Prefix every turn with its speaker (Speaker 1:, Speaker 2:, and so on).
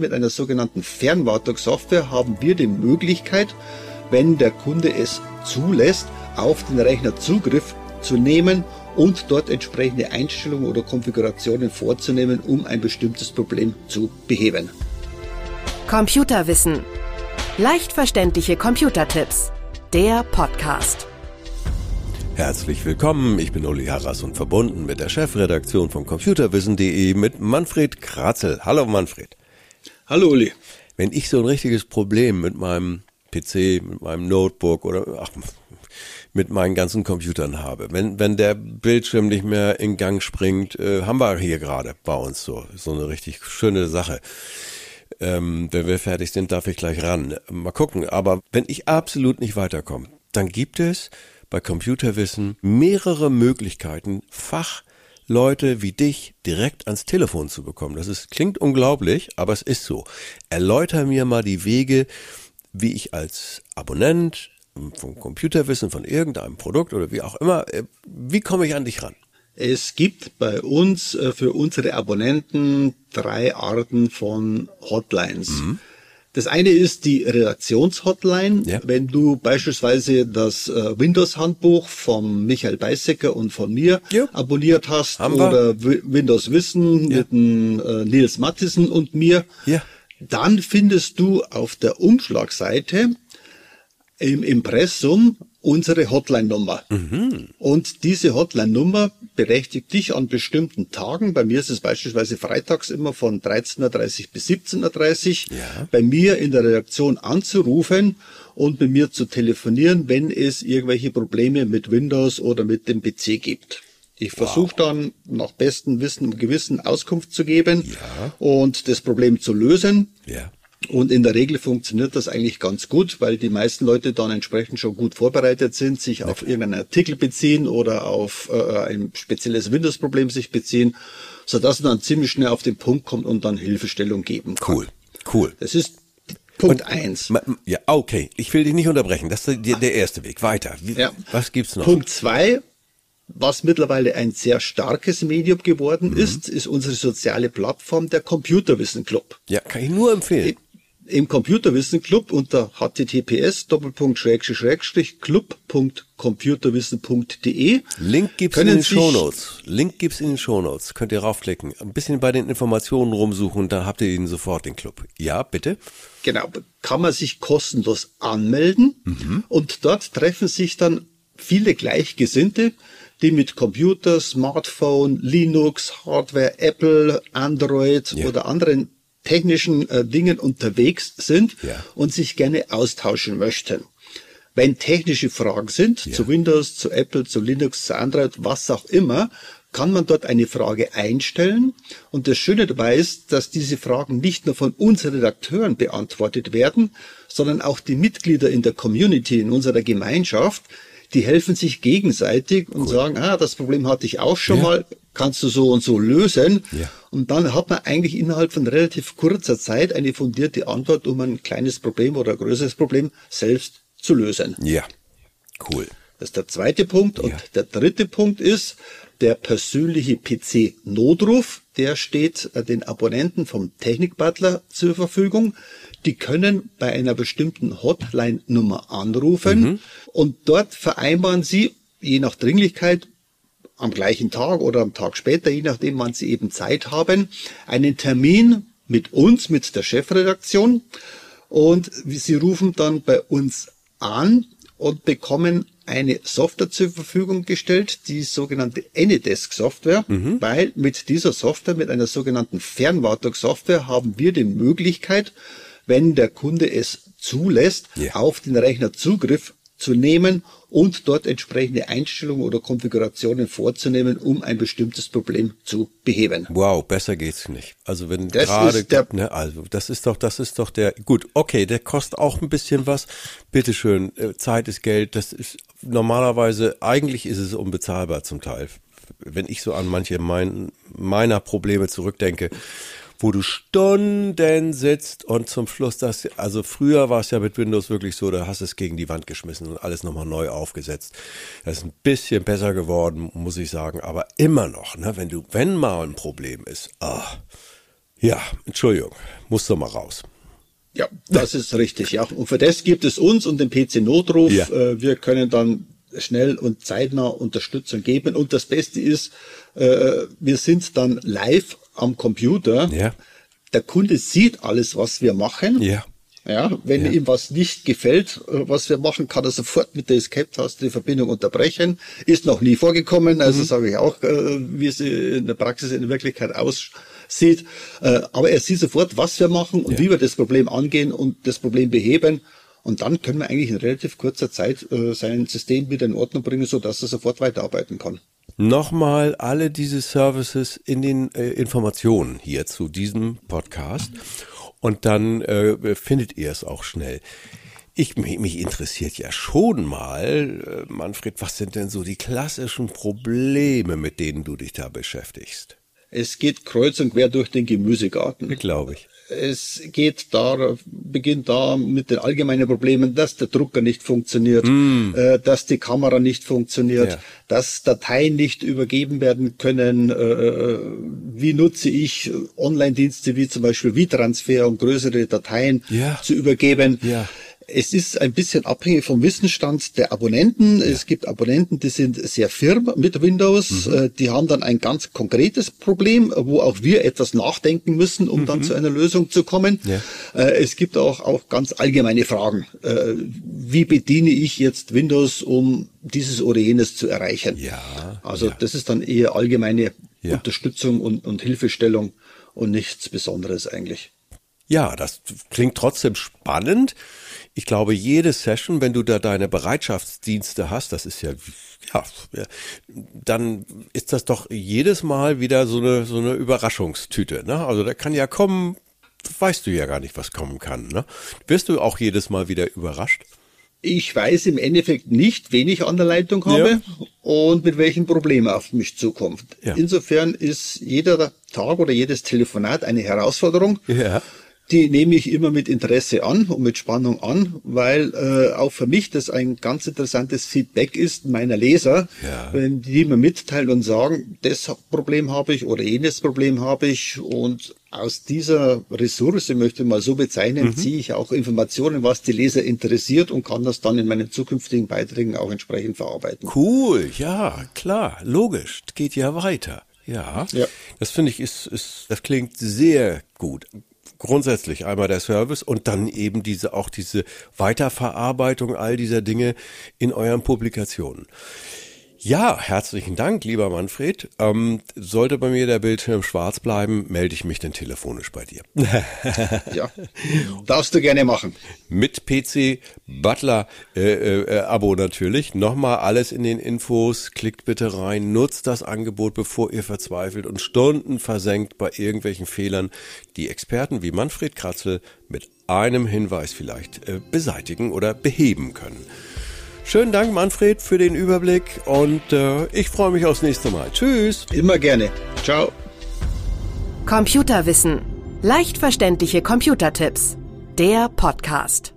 Speaker 1: Mit einer sogenannten Fernwartungssoftware haben wir die Möglichkeit, wenn der Kunde es zulässt, auf den Rechner Zugriff zu nehmen und dort entsprechende Einstellungen oder Konfigurationen vorzunehmen, um ein bestimmtes Problem zu beheben.
Speaker 2: Computerwissen. Leicht verständliche Computertipps. Der Podcast.
Speaker 3: Herzlich willkommen, ich bin Uli Harras und verbunden mit der Chefredaktion von computerwissen.de mit Manfred Kratzel. Hallo Manfred.
Speaker 1: Hallo Uli.
Speaker 3: Wenn ich so ein richtiges Problem mit meinem PC, mit meinem Notebook oder ach, mit meinen ganzen Computern habe, wenn, wenn der Bildschirm nicht mehr in Gang springt, äh, haben wir hier gerade bei uns so, so eine richtig schöne Sache. Ähm, wenn wir fertig sind, darf ich gleich ran. Mal gucken. Aber wenn ich absolut nicht weiterkomme, dann gibt es bei Computerwissen mehrere Möglichkeiten, Fach Leute wie dich direkt ans Telefon zu bekommen. Das ist, klingt unglaublich, aber es ist so. Erläuter mir mal die Wege, wie ich als Abonnent vom Computerwissen, von irgendeinem Produkt oder wie auch immer, äh, wie komme ich an dich ran?
Speaker 1: Es gibt bei uns äh, für unsere Abonnenten drei Arten von Hotlines. Mhm. Das eine ist die Redaktionshotline. Ja. Wenn du beispielsweise das äh, Windows-Handbuch von Michael Beisecker und von mir ja. abonniert hast Haben oder wir. Windows Wissen ja. mit dem, äh, Nils Mattisen und mir, dann findest du auf der Umschlagseite im Impressum unsere Hotline-Nummer. Mhm. Und diese Hotline-Nummer berechtigt dich an bestimmten Tagen. Bei mir ist es beispielsweise freitags immer von 13.30 Uhr bis 17.30 Uhr. Ja. Bei mir in der Redaktion anzurufen und mit mir zu telefonieren, wenn es irgendwelche Probleme mit Windows oder mit dem PC gibt. Ich versuche wow. dann nach bestem Wissen und Gewissen Auskunft zu geben ja. und das Problem zu lösen. Ja. Und in der Regel funktioniert das eigentlich ganz gut, weil die meisten Leute dann entsprechend schon gut vorbereitet sind, sich auf irgendeinen Artikel beziehen oder auf äh, ein spezielles Windows-Problem sich beziehen, so dass man dann ziemlich schnell auf den Punkt kommt und dann Hilfestellung geben kann.
Speaker 3: Cool, cool.
Speaker 1: Das ist Punkt und, eins.
Speaker 3: Ja, okay. Ich will dich nicht unterbrechen. Das ist der, der erste Weg. Weiter. Wie, ja. Was gibt's noch?
Speaker 1: Punkt zwei was mittlerweile ein sehr starkes Medium geworden mhm. ist, ist unsere soziale Plattform der Computerwissen Club.
Speaker 3: Ja, kann ich nur empfehlen
Speaker 1: im Computerwissen Club unter https club.computerwissen.de.
Speaker 3: Link gibt's in den Shownotes. Link gibt's in den Shownotes. Könnt ihr raufklicken. Ein bisschen bei den Informationen rumsuchen, dann habt ihr ihn sofort den Club. Ja, bitte.
Speaker 1: Genau, kann man sich kostenlos anmelden mhm. und dort treffen sich dann viele Gleichgesinnte, die mit Computer, Smartphone, Linux, Hardware, Apple, Android ja. oder anderen technischen äh, Dingen unterwegs sind ja. und sich gerne austauschen möchten. Wenn technische Fragen sind, ja. zu Windows, zu Apple, zu Linux, zu Android, was auch immer, kann man dort eine Frage einstellen. Und das Schöne dabei ist, dass diese Fragen nicht nur von uns Redakteuren beantwortet werden, sondern auch die Mitglieder in der Community, in unserer Gemeinschaft, die helfen sich gegenseitig und cool. sagen, ah, das Problem hatte ich auch schon ja. mal, kannst du so und so lösen. Ja. Und dann hat man eigentlich innerhalb von relativ kurzer Zeit eine fundierte Antwort, um ein kleines Problem oder ein größeres Problem selbst zu lösen.
Speaker 3: Ja, cool.
Speaker 1: Das ist der zweite Punkt. Und der dritte Punkt ist, der persönliche PC-Notruf, der steht äh, den Abonnenten vom Technik-Butler zur Verfügung. Die können bei einer bestimmten Hotline-Nummer anrufen mhm. und dort vereinbaren sie, je nach Dringlichkeit, am gleichen Tag oder am Tag später, je nachdem, wann sie eben Zeit haben, einen Termin mit uns, mit der Chefredaktion und sie rufen dann bei uns an und bekommen eine Software zur Verfügung gestellt, die sogenannte Anydesk Software, mhm. weil mit dieser Software, mit einer sogenannten Fernwartungssoftware haben wir die Möglichkeit, wenn der Kunde es zulässt, yeah. auf den Rechner Zugriff zu nehmen und dort entsprechende Einstellungen oder Konfigurationen vorzunehmen, um ein bestimmtes Problem zu beheben.
Speaker 3: Wow, besser geht's nicht. Also wenn das gerade, ne, also das ist doch, das ist doch der, gut, okay, der kostet auch ein bisschen was. Bitteschön, äh, Zeit ist Geld, das ist normalerweise, eigentlich ist es unbezahlbar zum Teil. Wenn ich so an manche mein, meiner Probleme zurückdenke, wo du Stunden sitzt und zum Schluss das, also früher war es ja mit Windows wirklich so, da hast du es gegen die Wand geschmissen und alles nochmal neu aufgesetzt. Das ist ein bisschen besser geworden, muss ich sagen, aber immer noch, ne, wenn du, wenn mal ein Problem ist, ah, Ja, Entschuldigung, muss doch mal raus.
Speaker 1: Ja, das ist richtig, ja. Und für das gibt es uns und den PC Notruf. Ja. Äh, wir können dann schnell und zeitnah Unterstützung geben. Und das Beste ist, äh, wir sind dann live am Computer. Ja. Der Kunde sieht alles, was wir machen. Ja. Ja, wenn ja. ihm was nicht gefällt, äh, was wir machen, kann er sofort mit der Escape-Taste die Verbindung unterbrechen. Ist noch nie vorgekommen, also mhm. sage ich auch, äh, wie es in der Praxis in Wirklichkeit aussieht. Äh, aber er sieht sofort, was wir machen und ja. wie wir das Problem angehen und das Problem beheben. Und dann können wir eigentlich in relativ kurzer Zeit sein System wieder in Ordnung bringen, so dass er sofort weiterarbeiten kann.
Speaker 3: Nochmal alle diese Services in den äh, Informationen hier zu diesem Podcast. Und dann äh, findet ihr es auch schnell. Ich, mich, mich interessiert ja schon mal, äh, Manfred, was sind denn so die klassischen Probleme, mit denen du dich da beschäftigst?
Speaker 1: Es geht kreuz und quer durch den Gemüsegarten.
Speaker 3: Glaube ich.
Speaker 1: Es geht da, beginnt da mit den allgemeinen Problemen, dass der Drucker nicht funktioniert, mm. äh, dass die Kamera nicht funktioniert, ja. dass Dateien nicht übergeben werden können. Äh, wie nutze ich Online-Dienste wie zum Beispiel WeTransfer, um größere Dateien ja. zu übergeben? Ja. Es ist ein bisschen abhängig vom Wissensstand der Abonnenten. Ja. Es gibt Abonnenten, die sind sehr firm mit Windows. Mhm. Äh, die haben dann ein ganz konkretes Problem, wo auch wir etwas nachdenken müssen, um mhm. dann zu einer Lösung zu kommen. Ja. Äh, es gibt auch, auch ganz allgemeine Fragen. Äh, wie bediene ich jetzt Windows, um dieses oder jenes zu erreichen? Ja. Also ja. das ist dann eher allgemeine Unterstützung und, und Hilfestellung und nichts Besonderes eigentlich.
Speaker 3: Ja, das klingt trotzdem spannend. Ich glaube, jede Session, wenn du da deine Bereitschaftsdienste hast, das ist ja, ja, dann ist das doch jedes Mal wieder so eine, so eine Überraschungstüte. Ne? Also da kann ja kommen, weißt du ja gar nicht, was kommen kann. Ne? Wirst du auch jedes Mal wieder überrascht?
Speaker 1: Ich weiß im Endeffekt nicht, wen ich an der Leitung habe ja. und mit welchen Problemen auf mich zukommt. Ja. Insofern ist jeder Tag oder jedes Telefonat eine Herausforderung. Ja die nehme ich immer mit Interesse an und mit Spannung an, weil äh, auch für mich das ein ganz interessantes Feedback ist meiner Leser, ja. wenn die mir mitteilen und sagen, das Problem habe ich oder jenes Problem habe ich und aus dieser Ressource, möchte ich mal so bezeichnen, mhm. ziehe ich auch Informationen, was die Leser interessiert und kann das dann in meinen zukünftigen Beiträgen auch entsprechend verarbeiten.
Speaker 3: Cool, ja, klar, logisch, geht ja weiter. Ja, ja. das finde ich ist, ist, das klingt sehr gut grundsätzlich einmal der Service und dann eben diese auch diese Weiterverarbeitung all dieser Dinge in euren Publikationen. Ja, herzlichen Dank, lieber Manfred. Ähm, sollte bei mir der Bildschirm schwarz bleiben, melde ich mich dann telefonisch bei dir.
Speaker 1: ja, darfst du gerne machen.
Speaker 3: Mit PC Butler äh, äh, Abo natürlich. Nochmal alles in den Infos. Klickt bitte rein, nutzt das Angebot, bevor ihr verzweifelt und Stunden versenkt bei irgendwelchen Fehlern, die Experten wie Manfred Kratzel mit einem Hinweis vielleicht äh, beseitigen oder beheben können. Schönen Dank, Manfred, für den Überblick und äh, ich freue mich aufs nächste Mal. Tschüss.
Speaker 1: Immer gerne. Ciao.
Speaker 2: Computerwissen. Leicht verständliche Computertipps. Der Podcast.